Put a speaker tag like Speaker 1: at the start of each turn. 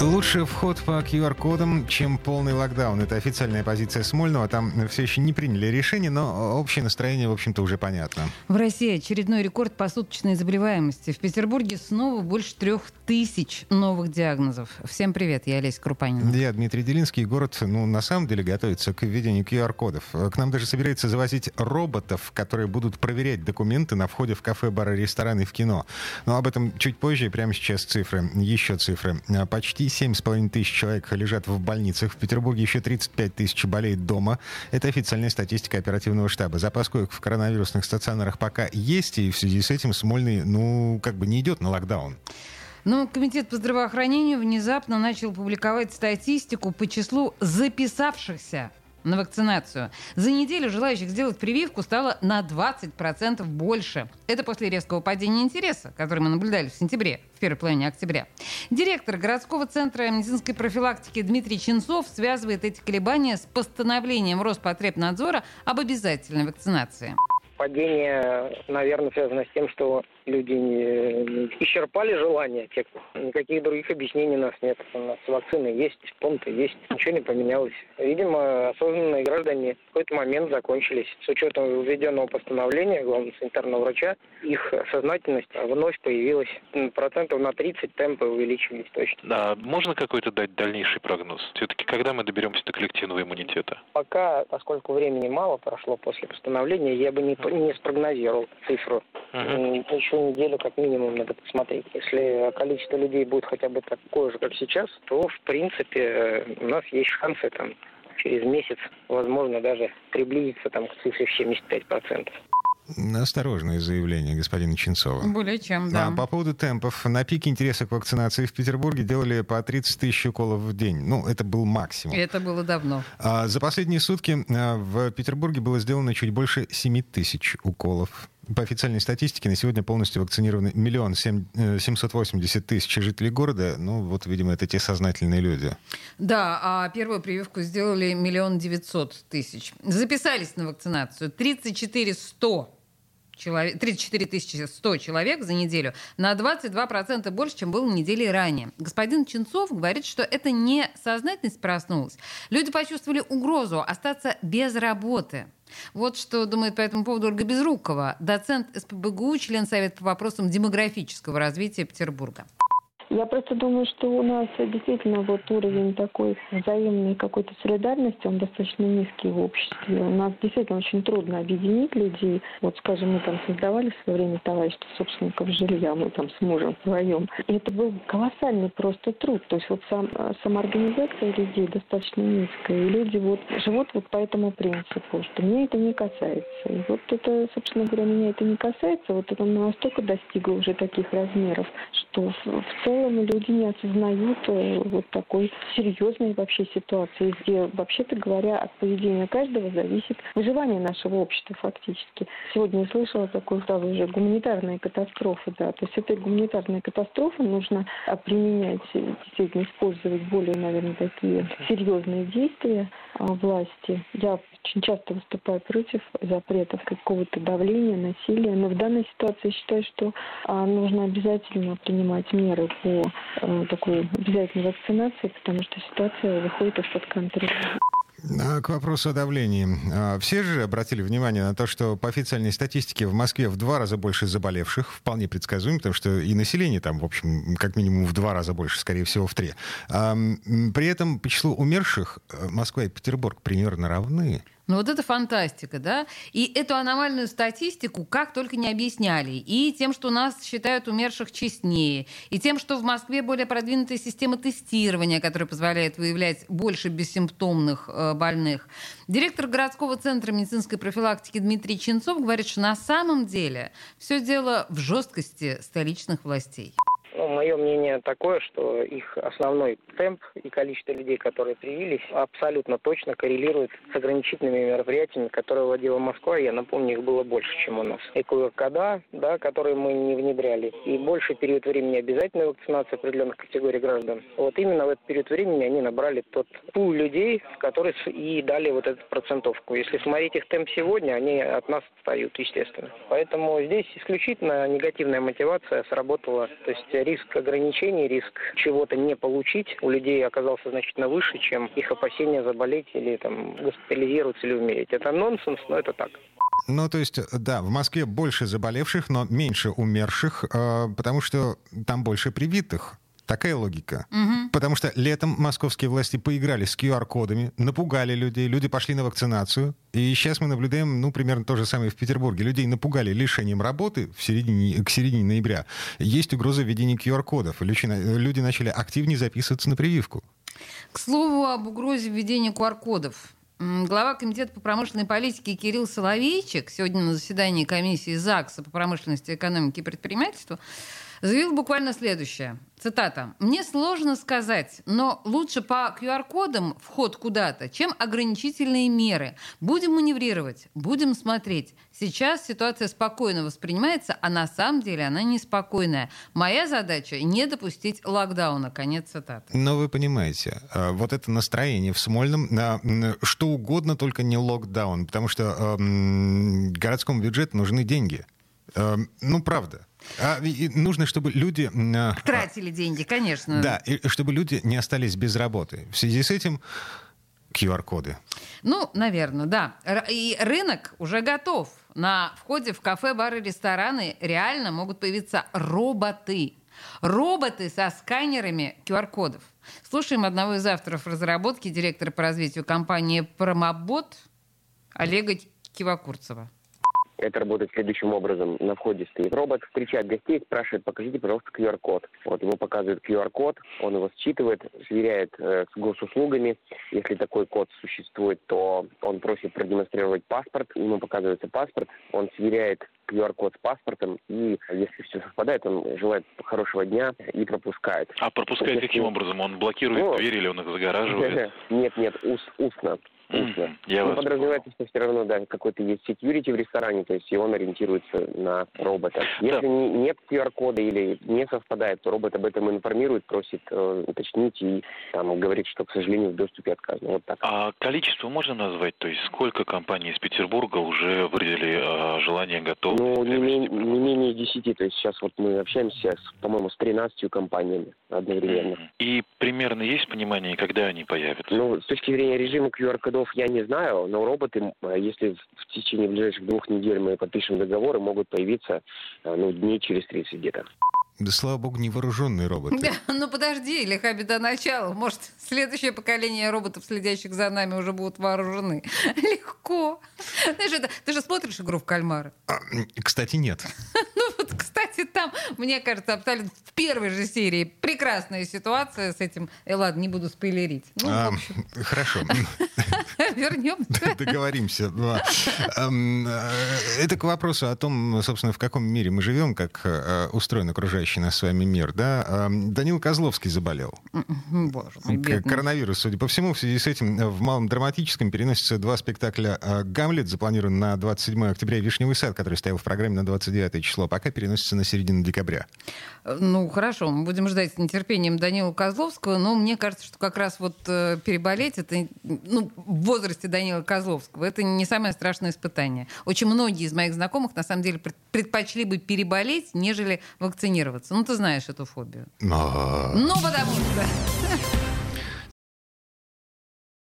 Speaker 1: Лучше вход по QR-кодам, чем полный локдаун. Это официальная позиция Смольного. Там все еще не приняли решение, но общее настроение, в общем-то, уже понятно.
Speaker 2: В России очередной рекорд посуточной заболеваемости. В Петербурге снова больше трех тысяч новых диагнозов. Всем привет, я Олеся Крупанина.
Speaker 1: Я Дмитрий Делинский. Город, ну, на самом деле, готовится к введению QR-кодов. К нам даже собирается завозить роботов, которые будут проверять документы на входе в кафе, бары, рестораны и в кино. Но об этом чуть позже. Прямо сейчас цифры. Еще цифры. Почти 7,5 тысяч человек лежат в больницах. В Петербурге еще 35 тысяч болеет дома. Это официальная статистика оперативного штаба. Запас коек в коронавирусных стационарах пока есть, и в связи с этим Смольный, ну, как бы не идет на локдаун.
Speaker 2: Но Комитет по здравоохранению внезапно начал публиковать статистику по числу записавшихся на вакцинацию. За неделю желающих сделать прививку стало на 20% больше. Это после резкого падения интереса, который мы наблюдали в сентябре, в первой половине октября. Директор городского центра медицинской профилактики Дмитрий Чинцов связывает эти колебания с постановлением Роспотребнадзора об обязательной вакцинации.
Speaker 3: Падение, наверное, связано с тем, что люди не исчерпали желание. Те, никаких других объяснений у нас нет. У нас вакцины есть, помпы есть. Ничего не поменялось. Видимо, осознанные граждане в какой-то момент закончились. С учетом введенного постановления главного санитарного врача, их сознательность вновь появилась. Процентов на 30 темпы увеличились точно.
Speaker 4: Да, можно какой-то дать дальнейший прогноз? Все-таки когда мы доберемся до коллективного иммунитета?
Speaker 3: Пока, поскольку времени мало прошло после постановления, я бы не, не спрогнозировал цифру. Uh-huh. Еще неделю как минимум надо посмотреть. Если количество людей будет хотя бы такое же, как сейчас, то, в принципе, э, у нас есть шансы там через месяц, возможно, даже приблизиться там, к цифре в 75%.
Speaker 1: Осторожное заявление господина Ченцова.
Speaker 2: Более чем, да.
Speaker 1: А по поводу темпов. На пике интереса к вакцинации в Петербурге делали по 30 тысяч уколов в день. Ну, это был максимум.
Speaker 2: Это было давно.
Speaker 1: А за последние сутки а, в Петербурге было сделано чуть больше 7 тысяч уколов. По официальной статистике на сегодня полностью вакцинированы миллион семьсот восемьдесят тысяч жителей города. Ну, вот, видимо, это те сознательные люди.
Speaker 2: Да, а первую прививку сделали миллион девятьсот тысяч. Записались на вакцинацию 34 100 человек, 34 100 человек за неделю, на 22% больше, чем было недели ранее. Господин Ченцов говорит, что это не сознательность проснулась. Люди почувствовали угрозу остаться без работы. Вот что думает по этому поводу Ольга Безрукова, доцент СПБГУ, член Совета по вопросам демографического развития Петербурга.
Speaker 5: Я просто думаю, что у нас действительно вот уровень такой взаимной какой-то солидарности, он достаточно низкий в обществе. У нас действительно очень трудно объединить людей. Вот, скажем, мы там создавали в свое время товарищество собственников жилья, мы там с мужем вдвоем. И это был колоссальный просто труд. То есть вот сам, самоорганизация людей достаточно низкая. И люди вот живут вот по этому принципу, что мне это не касается. И вот это, собственно говоря, меня это не касается. Вот это настолько достигло уже таких размеров, что в целом целом люди не осознают э, вот такой серьезной вообще ситуации, где, вообще-то говоря, от поведения каждого зависит выживание нашего общества фактически. Сегодня я слышала такую фразу уже «гуманитарная катастрофа», да, то есть этой гуманитарной катастрофы нужно а, применять, действительно использовать более, наверное, такие серьезные действия а, власти. Я очень часто выступаю против запретов какого-то давления, насилия, но в данной ситуации я считаю, что а, нужно обязательно принимать меры по э, такой обязательной вакцинации, потому что ситуация выходит из-под контроля.
Speaker 1: А, к вопросу о давлении. А, все же обратили внимание на то, что по официальной статистике в Москве в два раза больше заболевших, вполне предсказуемо, потому что и население там, в общем, как минимум в два раза больше, скорее всего, в три. А, при этом по числу умерших э, Москва и Петербург примерно равны.
Speaker 2: Ну вот это фантастика, да? И эту аномальную статистику как только не объясняли. И тем, что нас считают умерших честнее, и тем, что в Москве более продвинутая система тестирования, которая позволяет выявлять больше бессимптомных э, больных. Директор городского центра медицинской профилактики Дмитрий Ченцов говорит, что на самом деле все дело в жесткости столичных властей.
Speaker 3: Ну, мое мнение такое, что их основной темп и количество людей, которые привились, абсолютно точно коррелирует с ограничительными мероприятиями, которые вводила Москва. Я напомню, их было больше, чем у нас. И КВКД, да, которые мы не внедряли, и больше период времени обязательной вакцинации определенных категорий граждан. Вот именно в этот период времени они набрали тот пул людей, в который и дали вот эту процентовку. Если смотреть их темп сегодня, они от нас отстают, естественно. Поэтому здесь исключительно негативная мотивация сработала. То есть риск ограничений, риск чего-то не получить у людей оказался значительно выше, чем их опасения заболеть или там госпитализироваться или умереть. Это нонсенс, но это так.
Speaker 1: Ну, то есть, да, в Москве больше заболевших, но меньше умерших, э, потому что там больше привитых. Такая логика.
Speaker 2: Мгм.
Speaker 1: Потому что летом московские власти поиграли с QR-кодами, напугали людей, люди пошли на вакцинацию. И сейчас мы наблюдаем, ну, примерно то же самое в Петербурге. Людей напугали лишением работы в середине, к середине ноября. Есть угроза введения QR-кодов. Люди, люди начали активнее записываться на прививку.
Speaker 2: К слову об угрозе введения QR-кодов. Глава Комитета по промышленной политике Кирилл Соловейчик сегодня на заседании комиссии ЗАГСа по промышленности, экономике и предпринимательству заявил буквально следующее. Цитата. «Мне сложно сказать, но лучше по QR-кодам вход куда-то, чем ограничительные меры. Будем маневрировать, будем смотреть. Сейчас ситуация спокойно воспринимается, а на самом деле она неспокойная. Моя задача – не допустить локдауна». Конец цитаты.
Speaker 1: Но вы понимаете, э, вот это настроение в Смольном, что угодно, только не локдаун, потому что э, городскому бюджету нужны деньги. Э, Ну, правда. А, и- нужно, чтобы люди... а,
Speaker 2: Тратили деньги, конечно.
Speaker 1: Да, и чтобы люди не остались без работы. В связи с этим QR-коды.
Speaker 2: Ну, наверное, да. И рынок уже готов. На входе в кафе, бары, рестораны реально могут появиться роботы. Роботы со сканерами QR-кодов. Слушаем одного из авторов разработки, директора по развитию компании «Промобот» Олега Кивакурцева.
Speaker 6: Это работает следующим образом. На входе стоит робот, встречает гостей, спрашивает, покажите, пожалуйста, QR-код. Вот ему показывают QR-код, он его считывает, сверяет э, с госуслугами. Если такой код существует, то он просит продемонстрировать паспорт, ему показывается паспорт, он сверяет QR-код с паспортом, и если все совпадает, он желает хорошего дня и пропускает.
Speaker 4: А пропускает
Speaker 6: Если-
Speaker 4: каким образом? Он блокирует
Speaker 6: Ну,
Speaker 4: двери или он их загораживает?
Speaker 6: Нет, нет, ус- устно.
Speaker 4: Мгм, Я
Speaker 6: ну, подразумевается, что все равно, да, какой-то есть security в ресторане, то есть и он ориентируется на робота. Если не- нет QR-кода или не совпадает, то робот об этом информирует, просит э, уточнить и там говорит, что, к сожалению, в доступе отказано. Вот так.
Speaker 4: А количество можно назвать? То есть сколько компаний из Петербурга уже выразили э, желание, готовность
Speaker 6: Ну, не, мен- не менее 10, то есть сейчас вот мы общаемся, с, по-моему, с 13 компаниями одновременно.
Speaker 4: И примерно есть понимание, когда они появятся?
Speaker 6: Ну, с точки зрения режима QR-кодов я не знаю, но роботы, э, если в течение ближайших двух недель мы подпишем договоры, могут появиться э, ну, дней через 30 где-то.
Speaker 1: Да, слава богу, невооруженные роботы.
Speaker 2: Да, ну подожди, лиха беда начала. Может, следующее поколение роботов, следящих за нами, уже будут вооружены. Легко. Знаешь, это, ты же смотришь игру в кальмара.
Speaker 1: А, Кстати, нет.
Speaker 2: Ну кстати, там, мне кажется, абсолютно в первой же серии прекрасная ситуация с этим. Э, ладно, не буду спойлерить. Ну,
Speaker 1: А, Хорошо.
Speaker 2: вернемся.
Speaker 1: Договоримся. Эм, э, Это к вопросу о том, собственно, в каком мире мы живем, как э, устроен окружающий нас с вами мир. Да? Эм, Данил Козловский заболел.
Speaker 2: Боже мой.
Speaker 1: Коронавирус, судя по всему, в связи с этим в Малом драматическом переносятся два спектакля «Гамлет», запланирован на 27 октября, и «Вишневый сад», который стоял в программе на 29 число, пока переносится на середину декабря.
Speaker 2: Ну, хорошо, мы будем ждать с нетерпением Данила Козловского, но мне кажется, что как раз вот э, переболеть, это, ну, в возрасте Данила Козловского, это не самое страшное испытание. Очень многие из моих знакомых, на самом деле, пред- предпочли бы переболеть, нежели вакцинироваться. Ну, ты знаешь эту фобию.
Speaker 1: А,
Speaker 2: Ну, потому что...